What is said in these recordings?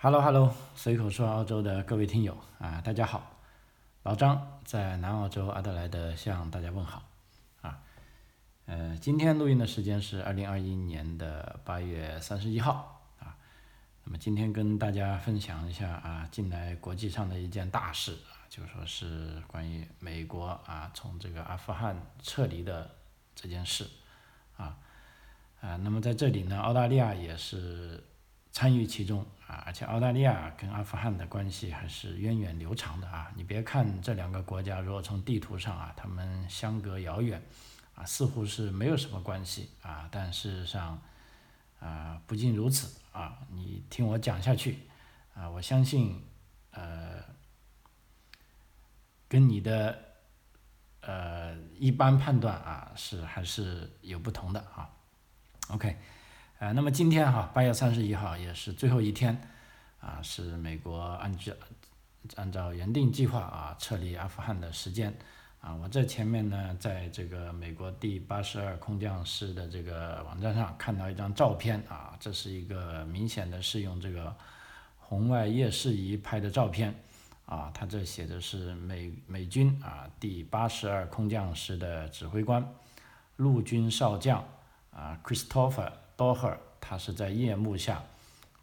Hello Hello，随口说澳洲的各位听友啊，大家好，老张在南澳洲阿德莱德向大家问好啊。呃，今天录音的时间是二零二一年的八月三十一号啊。那么今天跟大家分享一下啊，近来国际上的一件大事，就说是关于美国啊从这个阿富汗撤离的这件事啊啊。那么在这里呢，澳大利亚也是。参与其中啊，而且澳大利亚跟阿富汗的关系还是源远流长的啊。你别看这两个国家，如果从地图上啊，他们相隔遥远，啊，似乎是没有什么关系啊。但事实上，啊，不仅如此啊。你听我讲下去啊，我相信，呃，跟你的呃一般判断啊，是还是有不同的啊。OK。啊，那么今天哈，八月三十一号也是最后一天，啊，是美国按照按照原定计划啊撤离阿富汗的时间，啊，我这前面呢，在这个美国第八十二空降师的这个网站上看到一张照片啊，这是一个明显的是用这个红外夜视仪拍的照片，啊，他这写的是美美军啊第八十二空降师的指挥官，陆军少将啊，Christopher。多赫尔，他是在夜幕下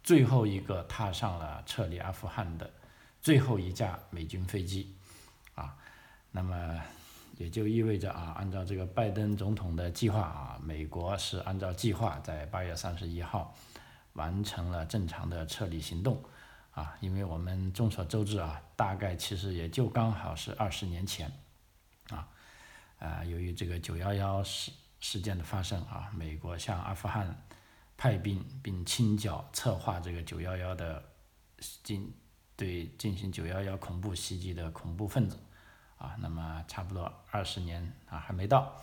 最后一个踏上了撤离阿富汗的最后一架美军飞机，啊，那么也就意味着啊，按照这个拜登总统的计划啊，美国是按照计划在八月三十一号完成了正常的撤离行动，啊，因为我们众所周知啊，大概其实也就刚好是二十年前，啊，啊，由于这个九幺幺事事件的发生啊，美国向阿富汗派兵并清剿策划这个九幺幺的进对进行九幺幺恐怖袭击的恐怖分子，啊，那么差不多二十年啊还没到，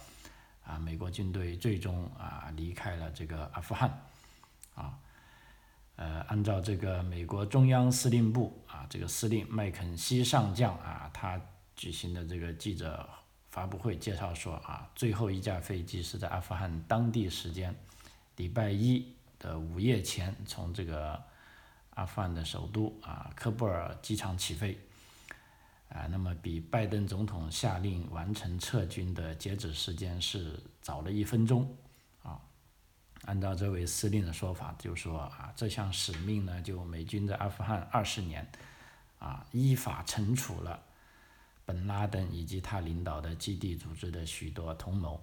啊，美国军队最终啊离开了这个阿富汗，啊，呃，按照这个美国中央司令部啊这个司令麦肯锡上将啊他举行的这个记者发布会介绍说啊，最后一架飞机是在阿富汗当地时间。礼拜一的午夜前，从这个阿富汗的首都啊科布尔机场起飞，啊，那么比拜登总统下令完成撤军的截止时间是早了一分钟，啊，按照这位司令的说法，就说啊，这项使命呢，就美军在阿富汗二十年，啊，依法惩处了本拉登以及他领导的基地组织的许多同谋，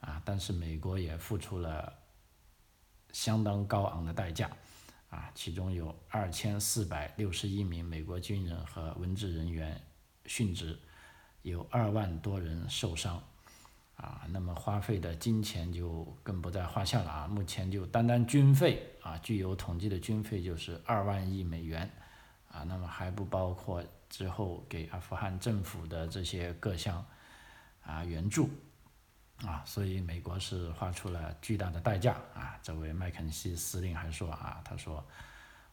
啊，但是美国也付出了。相当高昂的代价，啊，其中有二千四百六十一名美国军人和文职人员殉职，有二万多人受伤，啊，那么花费的金钱就更不在话下了啊，目前就单单军费啊，具有统计的军费就是二万亿美元，啊，那么还不包括之后给阿富汗政府的这些各项啊援助。啊，所以美国是花出了巨大的代价啊！这位麦肯锡司令还说啊，他说：“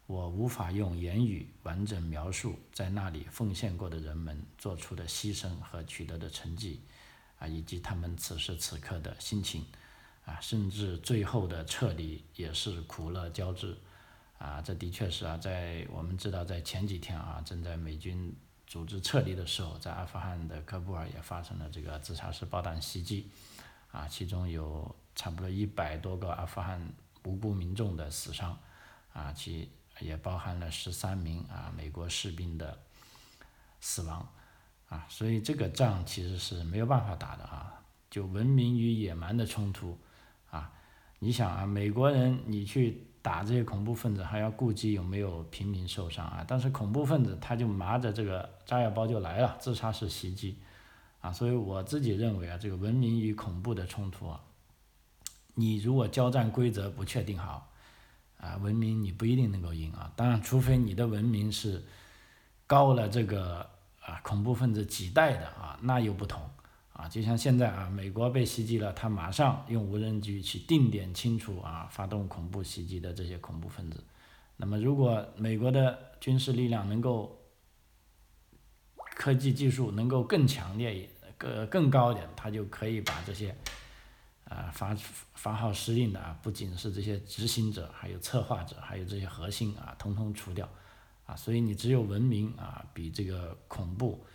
我无法用言语完整描述在那里奉献过的人们做出的牺牲和取得的成绩，啊，以及他们此时此刻的心情，啊，甚至最后的撤离也是苦乐交织，啊，这的确是啊，在我们知道在前几天啊，正在美军组织撤离的时候，在阿富汗的喀布尔也发生了这个自杀式爆弹袭击。”啊，其中有差不多一百多个阿富汗无辜民众的死伤，啊，其也包含了十三名啊美国士兵的死亡，啊，所以这个仗其实是没有办法打的啊，就文明与野蛮的冲突，啊，你想啊，美国人你去打这些恐怖分子，还要顾及有没有平民受伤啊，但是恐怖分子他就拿着这个炸药包就来了，自杀式袭击。啊，所以我自己认为啊，这个文明与恐怖的冲突啊，你如果交战规则不确定好，啊，文明你不一定能够赢啊。当然，除非你的文明是高了这个啊恐怖分子几代的啊，那又不同啊。就像现在啊，美国被袭击了，他马上用无人机去定点清除啊发动恐怖袭击的这些恐怖分子。那么，如果美国的军事力量能够科技技术能够更强烈、更更高一点，他就可以把这些，啊发发号施令的啊，不仅是这些执行者，还有策划者，还有这些核心啊，通通除掉，啊，所以你只有文明啊，比这个恐怖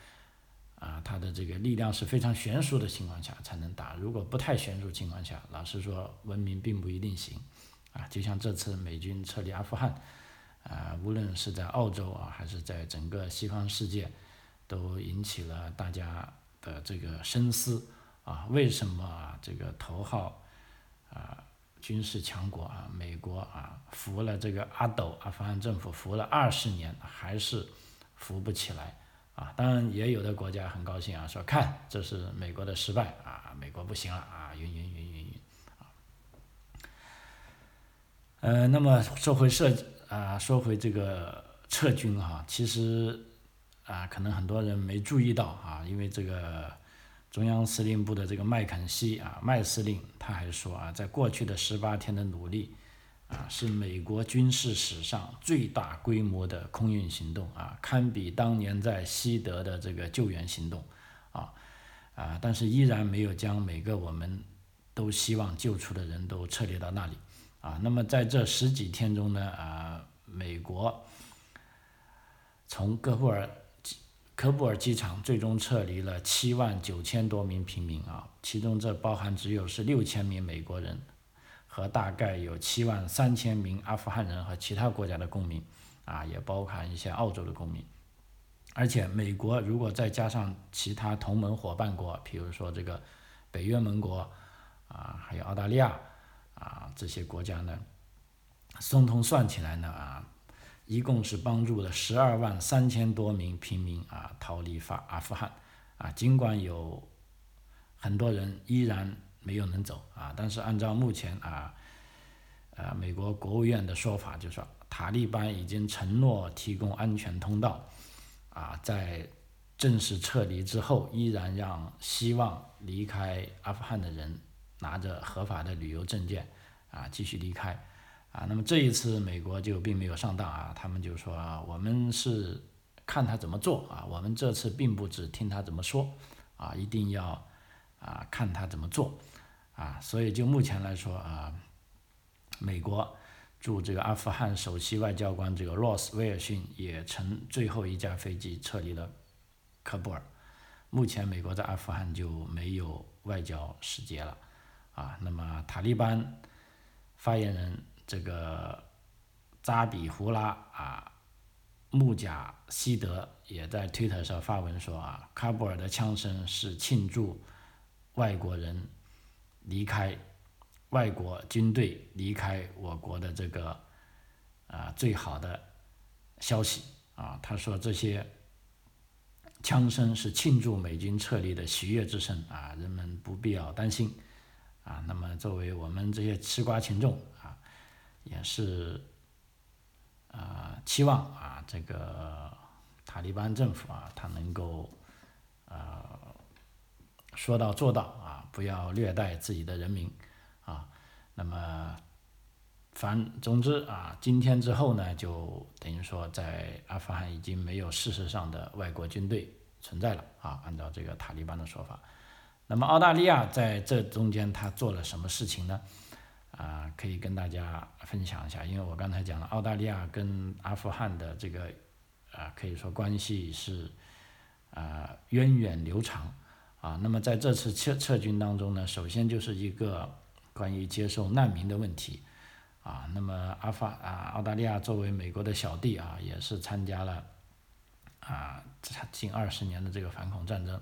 啊，它的这个力量是非常悬殊的情况下才能打。如果不太悬殊情况下，老实说，文明并不一定行。啊，就像这次美军撤离阿富汗，啊，无论是在澳洲啊，还是在整个西方世界，都引起了大家的这个深思。啊，为什么啊这个头号啊军事强国啊美国啊扶了这个阿斗阿富汗政府扶了二十年还是扶不起来啊？当然也有的国家很高兴啊，说看这是美国的失败啊，美国不行了啊，云云云云云啊。呃，那么说回设啊，说回这个撤军哈，其实啊可能很多人没注意到啊，因为这个。中央司令部的这个麦肯锡啊，麦司令他还说啊，在过去的十八天的努力啊，是美国军事史上最大规模的空运行动啊，堪比当年在西德的这个救援行动啊啊，但是依然没有将每个我们都希望救出的人都撤离到那里啊。那么在这十几天中呢啊，美国从戈布尔。科布尔机场最终撤离了七万九千多名平民啊，其中这包含只有是六千名美国人，和大概有七万三千名阿富汗人和其他国家的公民，啊，也包含一些澳洲的公民。而且美国如果再加上其他同盟伙伴国，比如说这个北约盟国，啊，还有澳大利亚，啊，这些国家呢，通通算起来呢啊。一共是帮助了十二万三千多名平民啊逃离法阿富汗啊，尽管有很多人依然没有能走啊，但是按照目前啊，呃美国国务院的说法，就说塔利班已经承诺提供安全通道啊，在正式撤离之后，依然让希望离开阿富汗的人拿着合法的旅游证件啊继续离开。啊，那么这一次美国就并没有上当啊，他们就说啊，我们是看他怎么做啊，我们这次并不只听他怎么说啊，一定要啊看他怎么做啊，所以就目前来说啊，美国驻这个阿富汗首席外交官这个罗斯威尔逊也乘最后一架飞机撤离了喀布尔，目前美国在阿富汗就没有外交使节了啊，那么塔利班发言人。这个扎比胡拉啊，穆贾希德也在推特上发文说啊，喀布尔的枪声是庆祝外国人离开外国军队离开我国的这个啊最好的消息啊。他说这些枪声是庆祝美军撤离的喜悦之声啊，人们不必要担心啊。那么作为我们这些吃瓜群众。也是，啊，期望啊，这个塔利班政府啊，他能够，呃，说到做到啊，不要虐待自己的人民，啊，那么，反总之啊，今天之后呢，就等于说在阿富汗已经没有事实上的外国军队存在了啊，按照这个塔利班的说法，那么澳大利亚在这中间他做了什么事情呢？啊，可以跟大家分享一下，因为我刚才讲了，澳大利亚跟阿富汗的这个啊，可以说关系是啊源远流长啊。那么在这次撤撤军当中呢，首先就是一个关于接受难民的问题啊。那么阿法啊，澳大利亚作为美国的小弟啊，也是参加了啊近二十年的这个反恐战争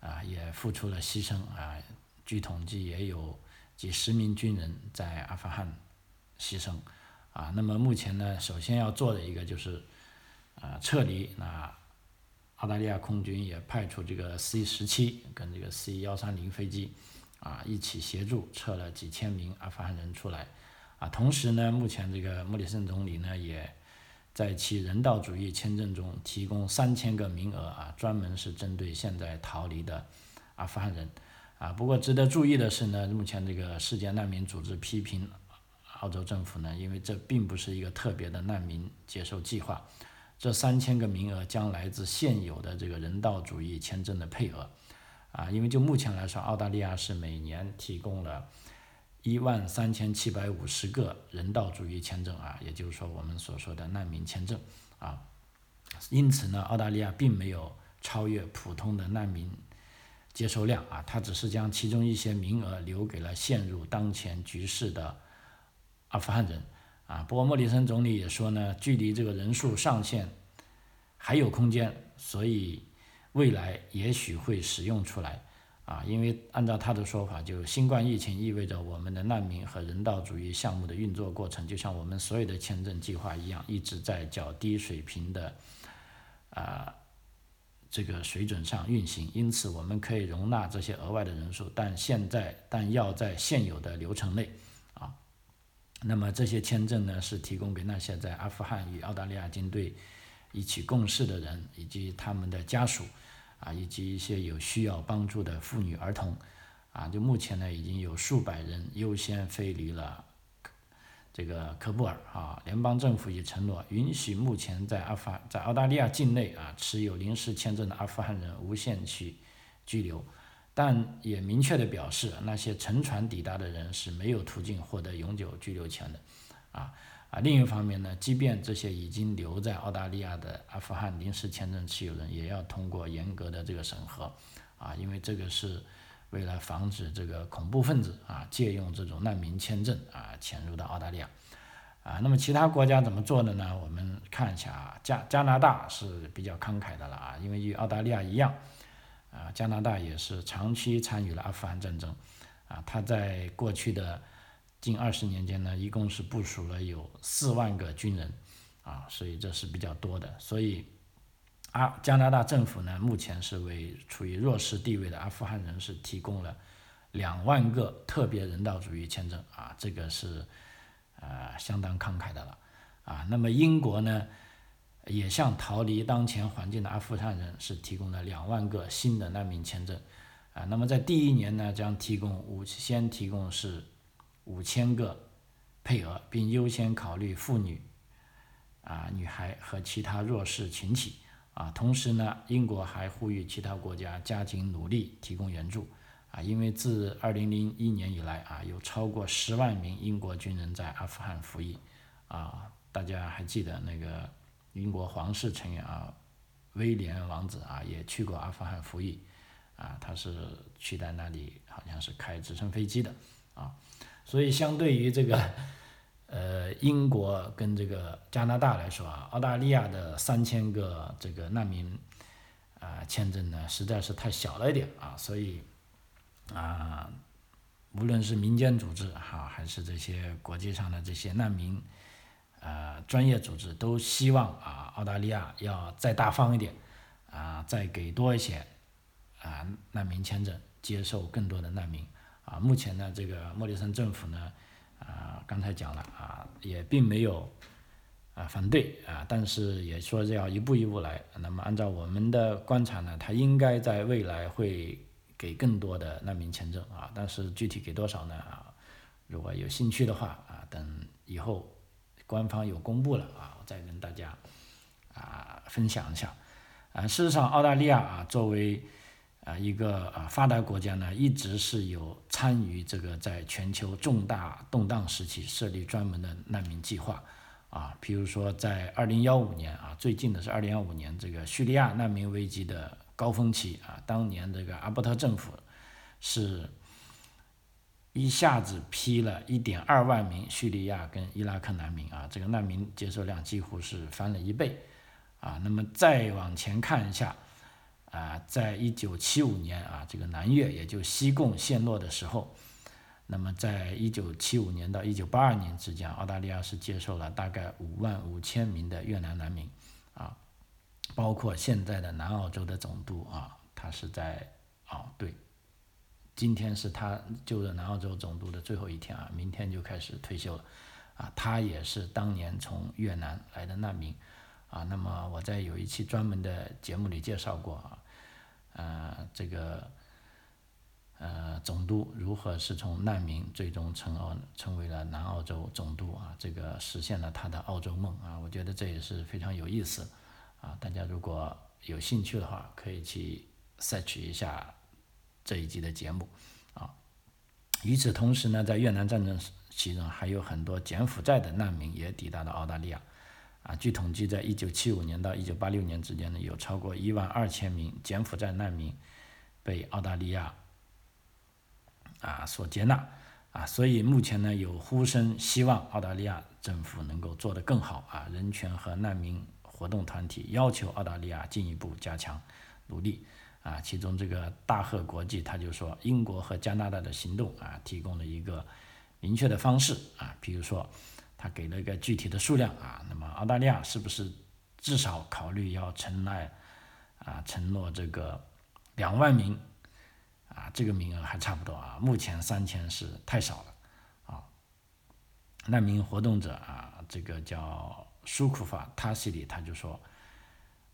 啊，也付出了牺牲啊。据统计也有。几十名军人在阿富汗牺牲，啊，那么目前呢，首先要做的一个就是，啊，撤离。那澳大利亚空军也派出这个 C 十七跟这个 C 幺三零飞机，啊，一起协助撤了几千名阿富汗人出来，啊，同时呢，目前这个莫里森总理呢，也在其人道主义签证中提供三千个名额，啊，专门是针对现在逃离的阿富汗人。啊，不过值得注意的是呢，目前这个世界难民组织批评澳洲政府呢，因为这并不是一个特别的难民接收计划，这三千个名额将来自现有的这个人道主义签证的配额，啊，因为就目前来说，澳大利亚是每年提供了一万三千七百五十个人道主义签证啊，也就是说我们所说的难民签证啊，因此呢，澳大利亚并没有超越普通的难民接收量啊，他只是将其中一些名额留给了陷入当前局势的阿富汗人啊。不过莫里森总理也说呢，距离这个人数上限还有空间，所以未来也许会使用出来。啊，因为按照他的说法，就新冠疫情意味着我们的难民和人道主义项目的运作过程，就像我们所有的签证计划一样，一直在较低水平的啊这个水准上运行。因此，我们可以容纳这些额外的人数，但现在但要在现有的流程内啊。那么这些签证呢，是提供给那些在阿富汗与澳大利亚军队一起共事的人以及他们的家属。啊，以及一些有需要帮助的妇女儿童，啊，就目前呢，已经有数百人优先飞离了这个科布尔啊。联邦政府也承诺允许目前在阿富汗、在澳大利亚境内啊持有临时签证的阿富汗人无限期居留，但也明确的表示，那些乘船抵达的人是没有途径获得永久居留权的，啊。啊，另一方面呢，即便这些已经留在澳大利亚的阿富汗临时签证持有人，也要通过严格的这个审核，啊，因为这个是为了防止这个恐怖分子啊借用这种难民签证啊潜入到澳大利亚，啊，那么其他国家怎么做的呢？我们看一下啊，加加拿大是比较慷慨的了啊，因为与澳大利亚一样，啊，加拿大也是长期参与了阿富汗战争，啊，他在过去的。近二十年间呢，一共是部署了有四万个军人，啊，所以这是比较多的。所以，啊，加拿大政府呢，目前是为处于弱势地位的阿富汗人士提供了两万个特别人道主义签证，啊，这个是呃相当慷慨的了，啊，那么英国呢，也向逃离当前环境的阿富汗人是提供了两万个新的难民签证，啊，那么在第一年呢，将提供五先提供是。五千个配额，并优先考虑妇女、啊女孩和其他弱势群体。啊，同时呢，英国还呼吁其他国家加紧努力提供援助。啊，因为自二零零一年以来，啊有超过十万名英国军人在阿富汗服役。啊，大家还记得那个英国皇室成员啊，威廉王子啊也去过阿富汗服役。啊，他是去在那里，好像是开直升飞机的。啊。所以，相对于这个，呃，英国跟这个加拿大来说啊，澳大利亚的三千个这个难民啊签证呢，实在是太小了一点啊。所以，啊，无论是民间组织哈，还是这些国际上的这些难民呃专业组织，都希望啊，澳大利亚要再大方一点啊，再给多一些啊难民签证，接受更多的难民。啊，目前呢，这个莫里森政府呢，啊，刚才讲了，也并没有啊反对啊，但是也说要一步一步来。那么按照我们的观察呢，他应该在未来会给更多的难民签证啊，但是具体给多少呢？啊，如果有兴趣的话啊，等以后官方有公布了啊，我再跟大家啊分享一下。啊，事实上，澳大利亚啊，作为啊，一个啊发达国家呢，一直是有参与这个在全球重大动荡时期设立专门的难民计划，啊，比如说在二零幺五年啊，最近的是二零幺五年这个叙利亚难民危机的高峰期啊，当年这个阿伯特政府是一下子批了一点二万名叙利亚跟伊拉克难民啊，这个难民接受量几乎是翻了一倍，啊，那么再往前看一下。啊，在一九七五年啊，这个南越也就西贡陷落的时候，那么在一九七五年到一九八二年之间，澳大利亚是接受了大概五万五千名的越南难民，啊，包括现在的南澳洲的总督啊，他是在啊，对，今天是他就任南澳洲总督的最后一天啊，明天就开始退休了，啊，他也是当年从越南来的难民，啊，那么我在有一期专门的节目里介绍过啊。呃，这个呃总督如何是从难民最终成澳成为了南澳洲总督啊？这个实现了他的澳洲梦啊！我觉得这也是非常有意思啊！大家如果有兴趣的话，可以去 search 一下这一集的节目啊。与此同时呢，在越南战争期间，还有很多柬埔寨的难民也抵达了澳大利亚啊，据统计，在一九七五年到一九八六年之间呢，有超过一万二千名柬埔寨难民被澳大利亚啊所接纳啊，所以目前呢有呼声希望澳大利亚政府能够做得更好啊，人权和难民活动团体要求澳大利亚进一步加强努力啊，其中这个大赫国际他就说，英国和加拿大的行动啊提供了一个明确的方式啊，比如说。他给了一个具体的数量啊，那么澳大利亚是不是至少考虑要承担啊承诺这个两万名啊这个名额还差不多啊，目前三千是太少了啊。难民活动者啊，这个叫舒库法塔西里他就说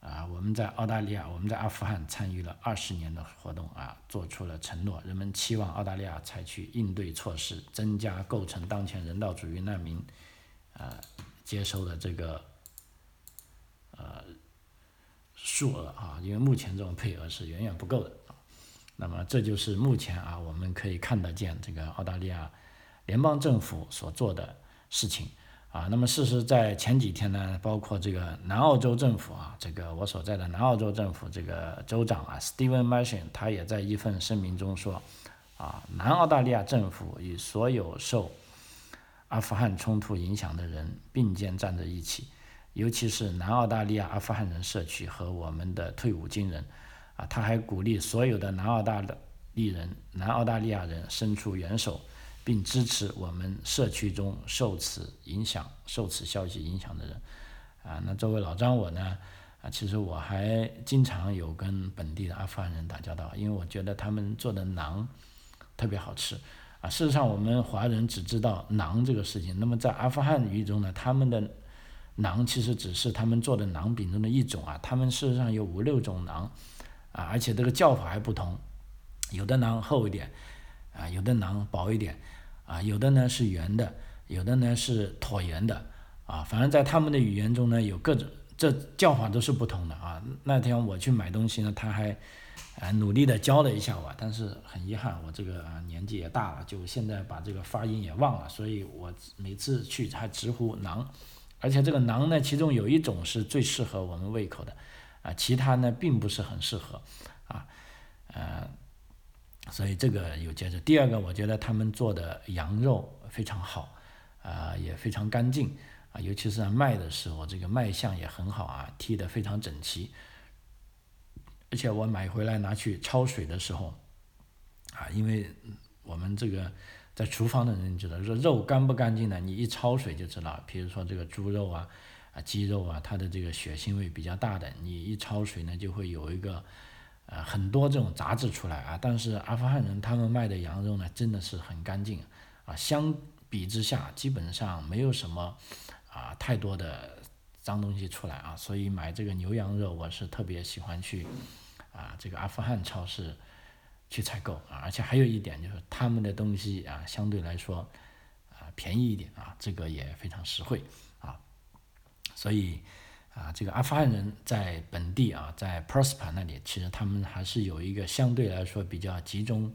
啊，我们在澳大利亚，我们在阿富汗参与了二十年的活动啊，做出了承诺，人们期望澳大利亚采取应对措施，增加构成当前人道主义难民。呃，接收的这个呃数额啊，因为目前这种配额是远远不够的。那么这就是目前啊，我们可以看得见这个澳大利亚联邦政府所做的事情啊。那么事实在前几天呢，包括这个南澳洲政府啊，这个我所在的南澳洲政府这个州长啊，Steven Marshall，他也在一份声明中说啊，南澳大利亚政府与所有受阿富汗冲突影响的人并肩站在一起，尤其是南澳大利亚阿富汗人社区和我们的退伍军人，啊，他还鼓励所有的南澳大利人、南澳大利亚人伸出援手，并支持我们社区中受此影响、受此消息影响的人。啊，那作为老张我呢，啊，其实我还经常有跟本地的阿富汗人打交道，因为我觉得他们做的馕特别好吃。啊，事实上，我们华人只知道馕这个事情。那么在阿富汗语中呢，他们的馕其实只是他们做的馕饼中的一种啊。他们事实上有五六种馕，啊，而且这个叫法还不同，有的馕厚一点，啊，有的馕薄一点，啊，有的呢是圆的，有的呢是椭圆的，啊，反正在他们的语言中呢，有各种这叫法都是不同的啊。那天我去买东西呢，他还。啊，努力的教了一下我，但是很遗憾，我这个年纪也大了，就现在把这个发音也忘了，所以我每次去还直呼馕，而且这个馕呢，其中有一种是最适合我们胃口的，啊，其他呢并不是很适合，啊，呃，所以这个有接着。第二个，我觉得他们做的羊肉非常好，啊，也非常干净，啊，尤其是在卖的时候，这个卖相也很好啊，剔得非常整齐。而且我买回来拿去焯水的时候，啊，因为我们这个在厨房的人知道，说肉干不干净呢？你一焯水就知道。比如说这个猪肉啊，啊鸡肉啊，它的这个血腥味比较大的，你一焯水呢，就会有一个呃很多这种杂质出来啊。但是阿富汗人他们卖的羊肉呢，真的是很干净啊，相比之下基本上没有什么啊太多的。脏东西出来啊，所以买这个牛羊肉，我是特别喜欢去啊这个阿富汗超市去采购啊，而且还有一点就是他们的东西啊相对来说啊便宜一点啊，这个也非常实惠啊，所以啊这个阿富汗人在本地啊在 Prosper 那里，其实他们还是有一个相对来说比较集中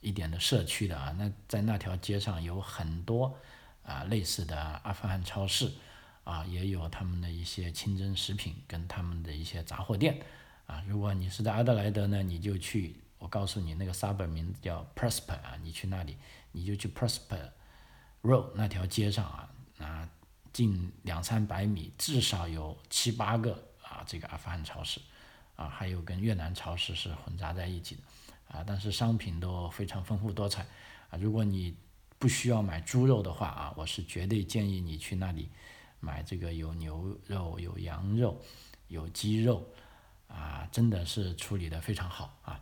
一点的社区的啊，那在那条街上有很多啊类似的阿富汗超市。啊，也有他们的一些清真食品跟他们的一些杂货店，啊，如果你是在阿德莱德呢，你就去，我告诉你那个 suburb 名字叫 Prosper 啊，你去那里，你就去 Prosper Road 那条街上啊，啊，近两三百米至少有七八个啊，这个阿富汗超市，啊，还有跟越南超市是混杂在一起的，啊，但是商品都非常丰富多彩，啊，如果你不需要买猪肉的话啊，我是绝对建议你去那里。买这个有牛肉、有羊肉、有鸡肉，啊，真的是处理的非常好啊。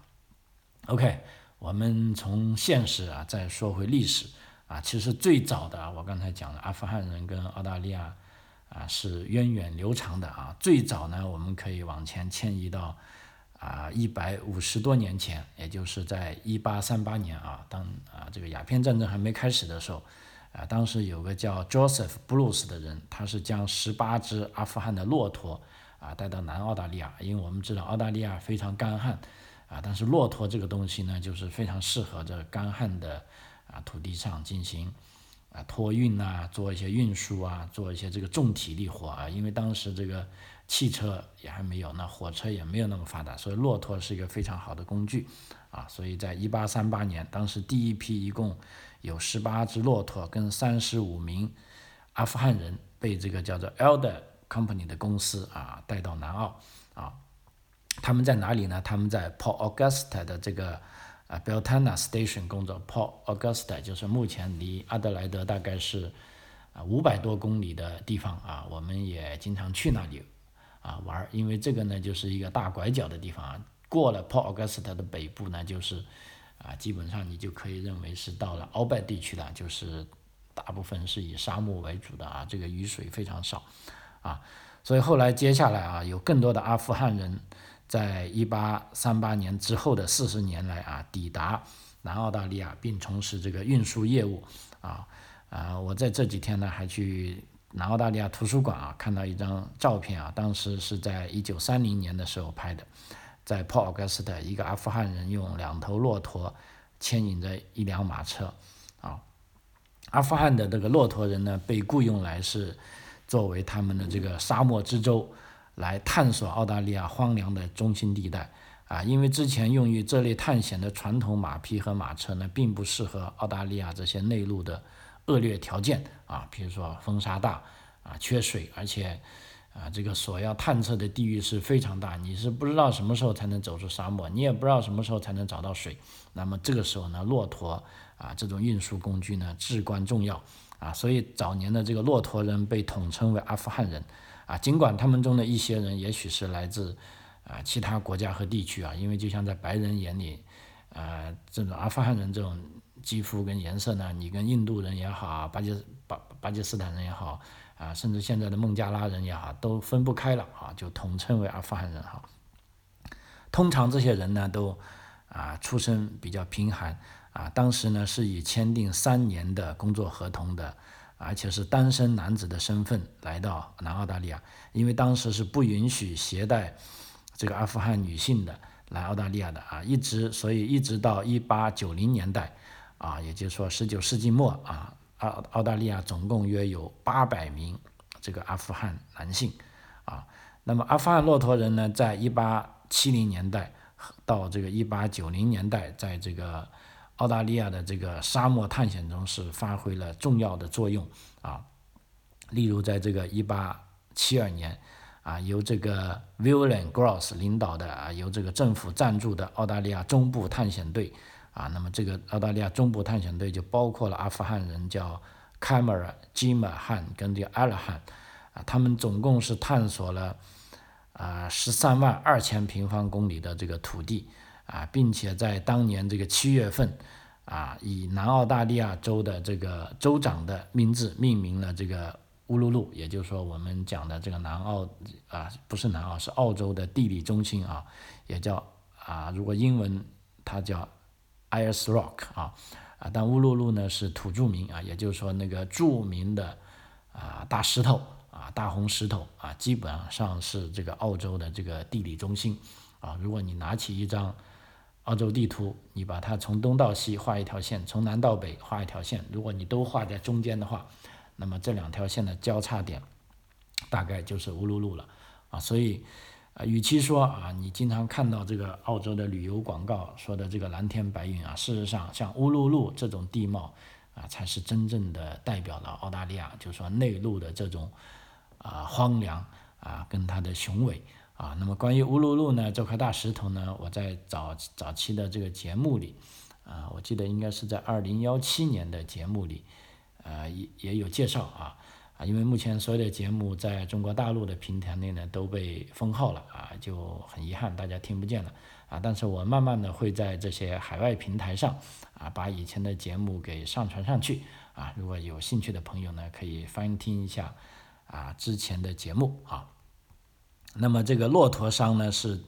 OK，我们从现实啊再说回历史啊，其实最早的我刚才讲了，阿富汗人跟澳大利亚啊是源远流长的啊。最早呢，我们可以往前迁移到啊一百五十多年前，也就是在一八三八年啊，当啊这个鸦片战争还没开始的时候。啊，当时有个叫 Joseph Bruce 的人，他是将十八只阿富汗的骆驼啊带到南澳大利亚，因为我们知道澳大利亚非常干旱啊，但是骆驼这个东西呢，就是非常适合在干旱的啊土地上进行啊托运啊，做一些运输啊，做一些这个重体力活啊，因为当时这个汽车也还没有，那火车也没有那么发达，所以骆驼是一个非常好的工具啊，所以在一八三八年，当时第一批一共有十八只骆驼跟三十五名阿富汗人被这个叫做 Elder Company 的公司啊带到南澳啊，他们在哪里呢？他们在 Port Augusta 的这个。啊，Beltana Station 工作，Port Augusta 就是目前离阿德莱德大概是啊五百多公里的地方啊，我们也经常去那里啊玩，因为这个呢就是一个大拐角的地方啊，过了 Port Augusta 的北部呢，就是啊基本上你就可以认为是到了鳌拜地区了，就是大部分是以沙漠为主的啊，这个雨水非常少啊，所以后来接下来啊，有更多的阿富汗人。在一八三八年之后的四十年来啊，抵达南澳大利亚并从事这个运输业务啊啊！我在这几天呢还去南澳大利亚图书馆啊看到一张照片啊，当时是在一九三零年的时候拍的，在 Port Augusta，一个阿富汗人用两头骆驼牵引着一辆马车啊。阿富汗的这个骆驼人呢，被雇佣来是作为他们的这个沙漠之舟。来探索澳大利亚荒凉的中心地带啊，因为之前用于这类探险的传统马匹和马车呢，并不适合澳大利亚这些内陆的恶劣条件啊，比如说风沙大啊，缺水，而且啊，这个所要探测的地域是非常大，你是不知道什么时候才能走出沙漠，你也不知道什么时候才能找到水。那么这个时候呢，骆驼啊这种运输工具呢至关重要啊，所以早年的这个骆驼人被统称为阿富汗人。啊，尽管他们中的一些人也许是来自啊其他国家和地区啊，因为就像在白人眼里，呃，这种阿富汗人这种肌肤跟颜色呢，你跟印度人也好，巴基巴巴基斯坦人也好，啊，甚至现在的孟加拉人也好，都分不开了啊，就统称为阿富汗人哈。通常这些人呢，都啊出身比较贫寒啊，当时呢是以签订三年的工作合同的。而且是单身男子的身份来到南澳大利亚，因为当时是不允许携带这个阿富汗女性的来澳大利亚的啊，一直所以一直到一八九零年代啊，也就是说十九世纪末啊，澳澳大利亚总共约有八百名这个阿富汗男性啊，那么阿富汗骆驼人呢，在一八七零年代到这个一八九零年代，在这个澳大利亚的这个沙漠探险中是发挥了重要的作用啊，例如在这个一八七二年啊，由这个 William Gross 领导的啊，由这个政府赞助的澳大利亚中部探险队啊，那么这个澳大利亚中部探险队就包括了阿富汗人叫 Camera、Jim 汉跟这个 a l 汉啊，他们总共是探索了啊十三万二千平方公里的这个土地。啊，并且在当年这个七月份，啊，以南澳大利亚州的这个州长的名字命名了这个乌鲁鲁，也就是说我们讲的这个南澳啊，不是南澳，是澳洲的地理中心啊，也叫啊，如果英文它叫 Ayers Rock 啊，啊，但乌鲁鲁呢是土著名啊，也就是说那个著名的啊大石头啊大红石头啊，基本上是这个澳洲的这个地理中心啊，如果你拿起一张。澳洲地图，你把它从东到西画一条线，从南到北画一条线。如果你都画在中间的话，那么这两条线的交叉点，大概就是乌鲁鲁了啊。所以，啊，与其说啊，你经常看到这个澳洲的旅游广告说的这个蓝天白云啊，事实上，像乌鲁鲁这种地貌啊，才是真正的代表了澳大利亚，就是说内陆的这种啊荒凉啊，跟它的雄伟。啊，那么关于乌鲁鲁呢这块大石头呢，我在早早期的这个节目里，啊，我记得应该是在二零幺七年的节目里，呃，也也有介绍啊，啊，因为目前所有的节目在中国大陆的平台内呢都被封号了啊，就很遗憾大家听不见了啊，但是我慢慢的会在这些海外平台上啊把以前的节目给上传上去啊，如果有兴趣的朋友呢可以翻听一下啊之前的节目啊。那么这个骆驼商呢，是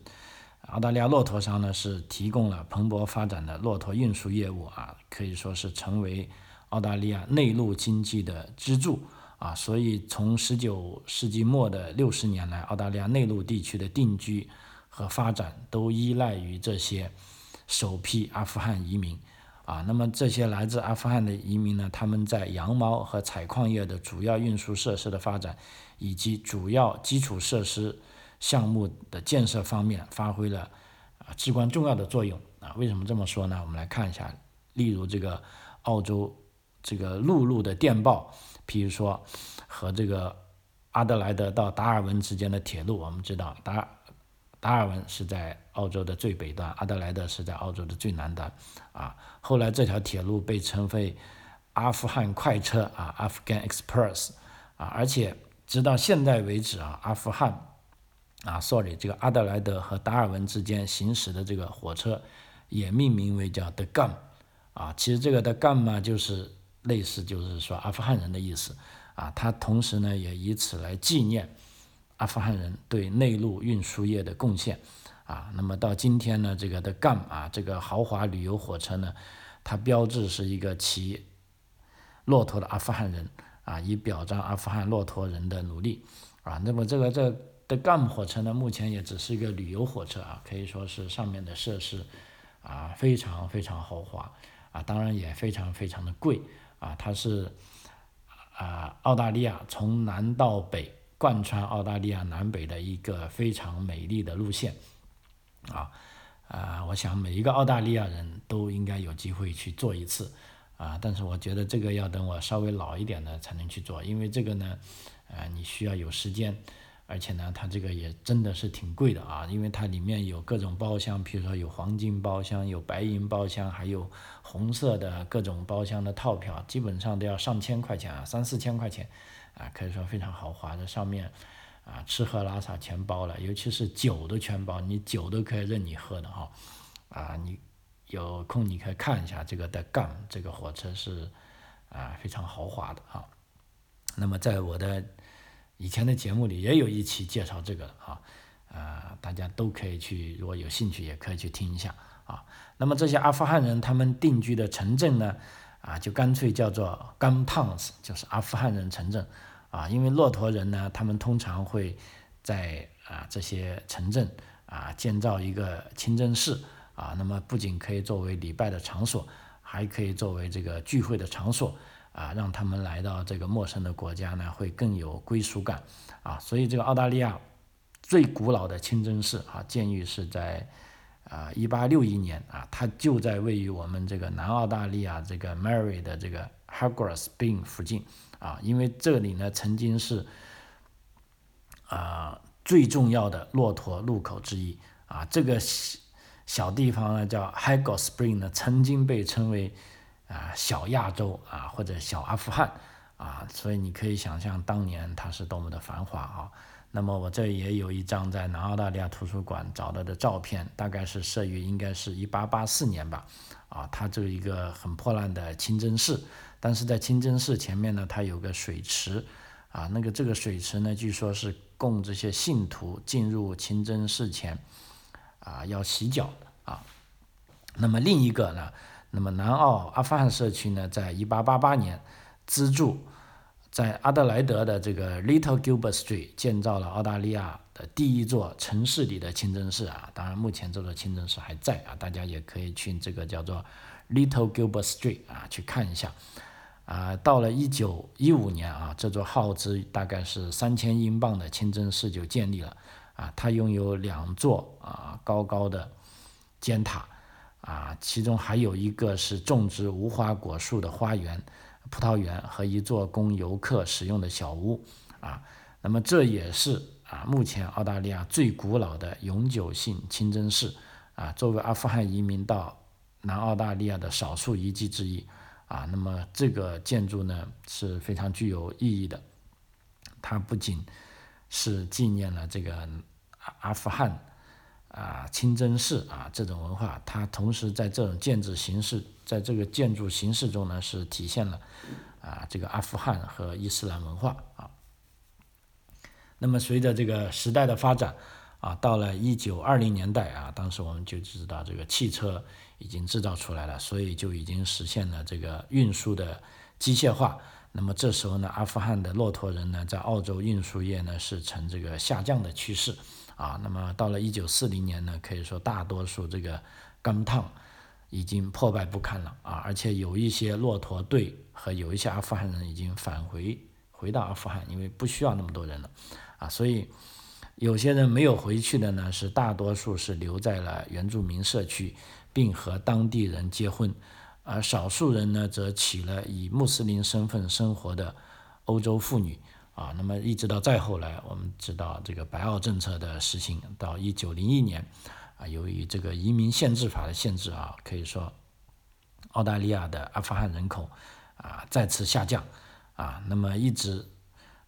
澳大利亚骆驼商呢，是提供了蓬勃发展的骆驼运输业务啊，可以说是成为澳大利亚内陆经济的支柱啊。所以从十九世纪末的六十年来，澳大利亚内陆地区的定居和发展都依赖于这些首批阿富汗移民。啊，那么这些来自阿富汗的移民呢，他们在羊毛和采矿业的主要运输设施的发展，以及主要基础设施项目的建设方面发挥了啊至关重要的作用啊。为什么这么说呢？我们来看一下，例如这个澳洲这个陆路的电报，譬如说和这个阿德莱德到达尔文之间的铁路，我们知道达达尔文是在澳洲的最北端，阿德莱德是在澳洲的最南端啊。后来这条铁路被称为阿富汗快车啊，Afghan Express 啊，而且直到现在为止啊，阿富汗啊，sorry，这个阿德莱德和达尔文之间行驶的这个火车也命名为叫 The Gum 啊，其实这个 The Gum 嘛，就是类似就是说阿富汗人的意思啊，它同时呢也以此来纪念阿富汗人对内陆运输业的贡献。啊，那么到今天呢，这个的 Gum 啊，这个豪华旅游火车呢，它标志是一个骑骆驼的阿富汗人啊，以表彰阿富汗骆驼人的努力啊。那么这个这的 Gum 火车呢，目前也只是一个旅游火车啊，可以说是上面的设施啊非常非常豪华啊，当然也非常非常的贵啊。它是啊澳大利亚从南到北贯穿澳大利亚南北的一个非常美丽的路线。啊，啊，我想每一个澳大利亚人都应该有机会去做一次，啊，但是我觉得这个要等我稍微老一点的才能去做，因为这个呢，呃，你需要有时间，而且呢，它这个也真的是挺贵的啊，因为它里面有各种包厢，比如说有黄金包厢、有白银包厢，还有红色的各种包厢的套票，基本上都要上千块钱啊，三四千块钱，啊，可以说非常豪华，这上面。啊，吃喝拉撒全包了，尤其是酒都全包，你酒都可以任你喝的哈。啊，你有空你可以看一下这个的杠这个火车是啊非常豪华的哈。那么在我的以前的节目里也有一期介绍这个的啊，呃，大家都可以去，如果有兴趣也可以去听一下啊。那么这些阿富汗人他们定居的城镇呢，啊，就干脆叫做 Gum Towns，就是阿富汗人城镇。啊，因为骆驼人呢，他们通常会在啊这些城镇啊建造一个清真寺啊，那么不仅可以作为礼拜的场所，还可以作为这个聚会的场所啊，让他们来到这个陌生的国家呢，会更有归属感啊。所以这个澳大利亚最古老的清真寺啊，建于是在啊一八六一年啊，它就在位于我们这个南澳大利亚这个 Mary 的这个 Hagras Bay 附近。啊，因为这里呢曾经是啊最重要的骆驼路口之一啊，这个小地方呢叫 h a g o Spring 呢，曾经被称为啊小亚洲啊或者小阿富汗啊，所以你可以想象当年它是多么的繁华啊。那么我这也有一张在南澳大利亚图书馆找到的照片，大概是摄于应该是一八八四年吧，啊，它这一个很破烂的清真寺。但是在清真寺前面呢，它有个水池，啊，那个这个水池呢，据说是供这些信徒进入清真寺前，啊，要洗脚的啊。那么另一个呢，那么南澳阿富汗社区呢，在一八八八年资助在阿德莱德的这个 Little Gilbert Street 建造了澳大利亚的第一座城市里的清真寺啊。当然，目前这座清真寺还在啊，大家也可以去这个叫做 Little Gilbert Street 啊去看一下。啊，到了一九一五年啊，这座耗资大概是三千英镑的清真寺就建立了。啊，它拥有两座啊高高的尖塔，啊，其中还有一个是种植无花果树的花园、葡萄园和一座供游客使用的小屋。啊，那么这也是啊目前澳大利亚最古老的永久性清真寺。啊，作为阿富汗移民到南澳大利亚的少数遗迹之一。啊，那么这个建筑呢是非常具有意义的，它不仅是纪念了这个阿阿富汗啊清真寺啊这种文化，它同时在这种建筑形式，在这个建筑形式中呢是体现了啊这个阿富汗和伊斯兰文化啊。那么随着这个时代的发展啊，到了一九二零年代啊，当时我们就知道这个汽车。已经制造出来了，所以就已经实现了这个运输的机械化。那么这时候呢，阿富汗的骆驼人呢，在澳洲运输业呢是呈这个下降的趋势啊。那么到了一九四零年呢，可以说大多数这个 gum town 已经破败不堪了啊，而且有一些骆驼队和有一些阿富汗人已经返回回到阿富汗，因为不需要那么多人了啊，所以有些人没有回去的呢，是大多数是留在了原住民社区，并和当地人结婚，而少数人呢，则娶了以穆斯林身份生活的欧洲妇女。啊，那么一直到再后来，我们知道这个白澳政策的实行，到一九零一年，啊，由于这个移民限制法的限制啊，可以说澳大利亚的阿富汗人口啊再次下降，啊，那么一直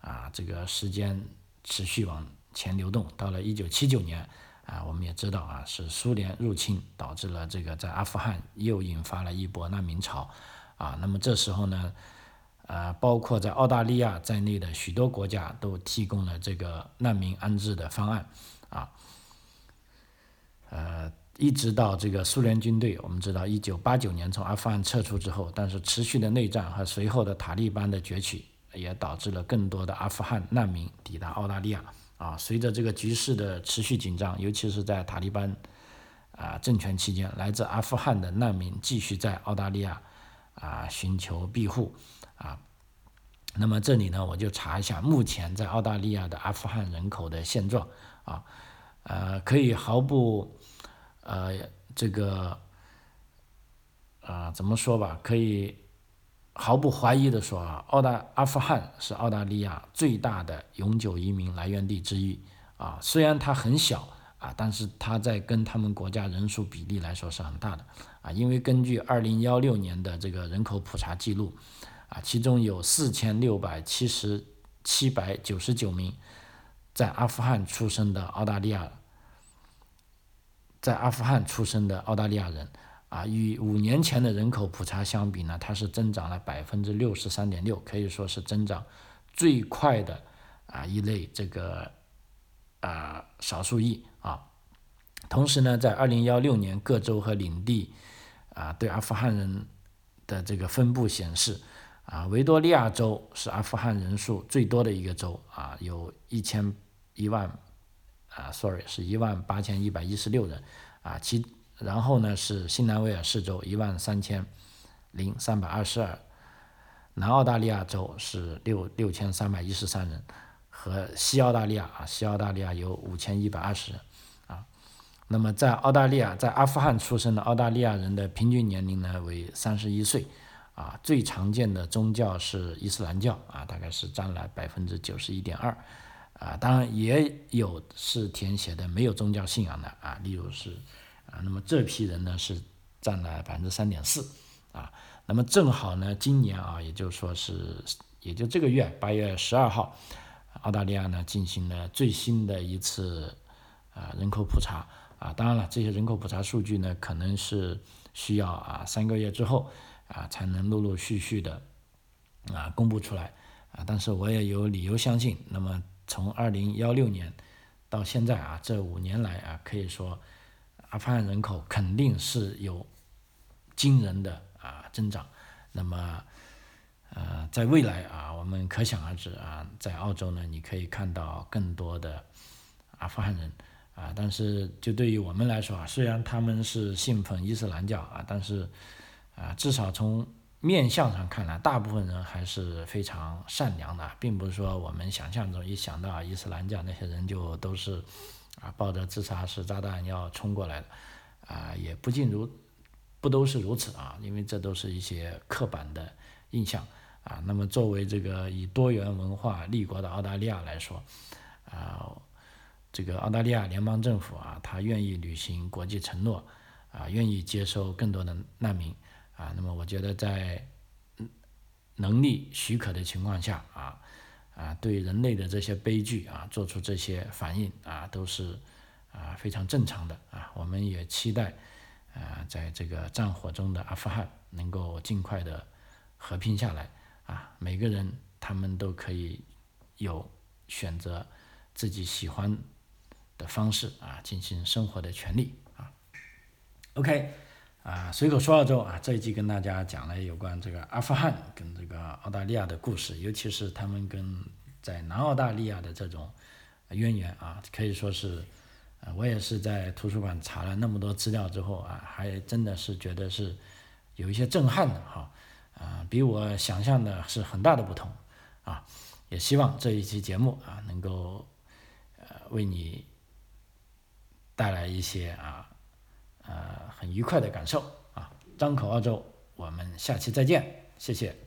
啊这个时间持续往前流动，到了一九七九年，啊，我们也知道啊是苏联入侵导致了这个在阿富汗又引发了一波难民潮，啊，那么这时候呢。啊，包括在澳大利亚在内的许多国家都提供了这个难民安置的方案，啊，呃，一直到这个苏联军队，我们知道一九八九年从阿富汗撤出之后，但是持续的内战和随后的塔利班的崛起，也导致了更多的阿富汗难民抵达澳大利亚，啊，随着这个局势的持续紧张，尤其是在塔利班啊政权期间，来自阿富汗的难民继续在澳大利亚啊寻求庇护。啊，那么这里呢，我就查一下目前在澳大利亚的阿富汗人口的现状啊，呃，可以毫不呃这个啊怎么说吧，可以毫不怀疑的说啊，澳大阿富汗是澳大利亚最大的永久移民来源地之一啊，虽然它很小啊，但是它在跟他们国家人数比例来说是很大的啊，因为根据二零幺六年的这个人口普查记录。其中有四千六百七十七百九十九名在阿富汗出生的澳大利亚，在阿富汗出生的澳大利亚人，啊，与五年前的人口普查相比呢，它是增长了百分之六十三点六，可以说是增长最快的啊一类这个啊少数裔啊。同时呢，在二零幺六年各州和领地啊对阿富汗人的这个分布显示。啊，维多利亚州是阿富汗人数最多的一个州啊，有一千一万啊，sorry，是一万八千一百一十六人啊。其然后呢是新南威尔士州一万三千零三百二十二，南澳大利亚州是六六千三百一十三人，和西澳大利亚啊，西澳大利亚有五千一百二十人啊。那么在澳大利亚，在阿富汗出生的澳大利亚人的平均年龄呢为三十一岁。啊，最常见的宗教是伊斯兰教啊，大概是占了百分之九十一点二，啊，当然也有是填写的没有宗教信仰的啊，例如是啊，那么这批人呢是占了百分之三点四，啊，那么正好呢，今年啊，也就说是也就这个月八月十二号，澳大利亚呢进行了最新的一次啊人口普查啊，当然了，这些人口普查数据呢可能是需要啊三个月之后。啊，才能陆陆续续的啊公布出来。啊，但是我也有理由相信，那么从二零幺六年到现在啊，这五年来啊，可以说阿富汗人口肯定是有惊人的啊增长，那么呃，在未来啊，我们可想而知啊，在澳洲呢，你可以看到更多的阿富汗人。啊，但是就对于我们来说啊，虽然他们是信奉伊斯兰教啊，但是啊，至少从面相上看来，大部分人还是非常善良的，并不是说我们想象中一想到伊斯兰教那些人就都是啊抱着自杀式炸弹要冲过来的，啊，也不尽如不都是如此啊，因为这都是一些刻板的印象啊。那么作为这个以多元文化立国的澳大利亚来说，啊，这个澳大利亚联邦政府啊，他愿意履行国际承诺，啊，愿意接收更多的难民。啊，那么我觉得在能力许可的情况下，啊啊，对人类的这些悲剧啊，做出这些反应啊，都是啊非常正常的啊。我们也期待啊，在这个战火中的阿富汗能够尽快的和平下来啊，每个人他们都可以有选择自己喜欢的方式啊进行生活的权利啊。OK。啊，随口说澳洲啊，这一集跟大家讲了有关这个阿富汗跟这个澳大利亚的故事，尤其是他们跟在南澳大利亚的这种渊源啊，可以说是呃，我也是在图书馆查了那么多资料之后啊，还真的是觉得是有一些震撼的哈，啊，比我想象的是很大的不同啊，也希望这一期节目啊能够呃为你带来一些啊呃很愉快的感受啊，张口澳洲，我们下期再见，谢谢。